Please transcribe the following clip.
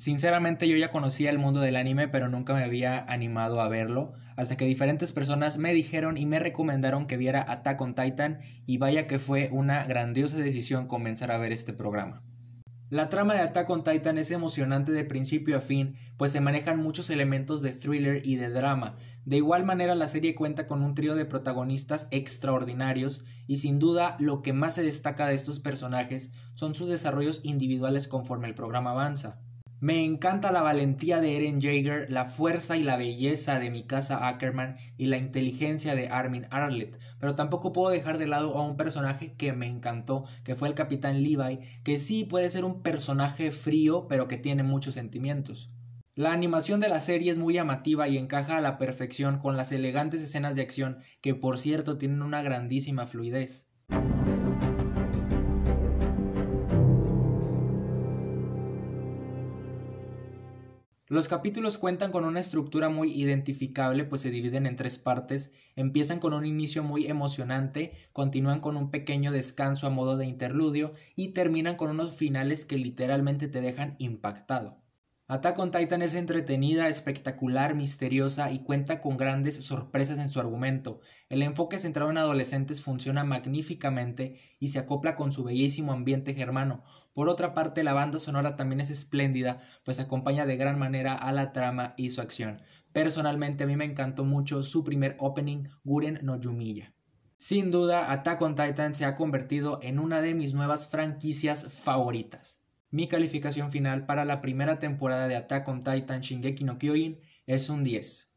Sinceramente yo ya conocía el mundo del anime pero nunca me había animado a verlo, hasta que diferentes personas me dijeron y me recomendaron que viera Attack on Titan y vaya que fue una grandiosa decisión comenzar a ver este programa. La trama de Attack on Titan es emocionante de principio a fin, pues se manejan muchos elementos de thriller y de drama. De igual manera la serie cuenta con un trío de protagonistas extraordinarios y sin duda lo que más se destaca de estos personajes son sus desarrollos individuales conforme el programa avanza. Me encanta la valentía de Eren Jaeger, la fuerza y la belleza de Mikasa Ackerman y la inteligencia de Armin Arlet, pero tampoco puedo dejar de lado a un personaje que me encantó, que fue el Capitán Levi, que sí puede ser un personaje frío, pero que tiene muchos sentimientos. La animación de la serie es muy llamativa y encaja a la perfección con las elegantes escenas de acción que por cierto tienen una grandísima fluidez. Los capítulos cuentan con una estructura muy identificable, pues se dividen en tres partes. Empiezan con un inicio muy emocionante, continúan con un pequeño descanso a modo de interludio y terminan con unos finales que literalmente te dejan impactado. Attack on Titan es entretenida, espectacular, misteriosa y cuenta con grandes sorpresas en su argumento. El enfoque centrado en adolescentes funciona magníficamente y se acopla con su bellísimo ambiente germano. Por otra parte, la banda sonora también es espléndida, pues acompaña de gran manera a la trama y su acción. Personalmente a mí me encantó mucho su primer opening, Guren no Yumiya. Sin duda, Attack on Titan se ha convertido en una de mis nuevas franquicias favoritas. Mi calificación final para la primera temporada de Attack on Titan Shingeki no Kyojin es un 10.